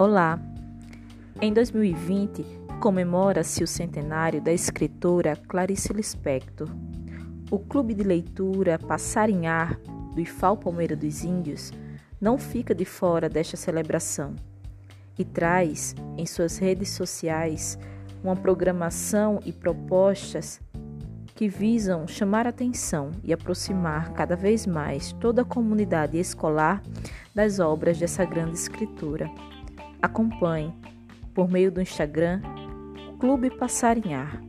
Olá! Em 2020, comemora-se o centenário da escritora Clarice Lispector. O Clube de Leitura Passarinhar do IFAL Palmeira dos Índios não fica de fora desta celebração e traz em suas redes sociais uma programação e propostas que visam chamar atenção e aproximar cada vez mais toda a comunidade escolar das obras dessa grande escritora. Acompanhe por meio do Instagram Clube Passarinhar.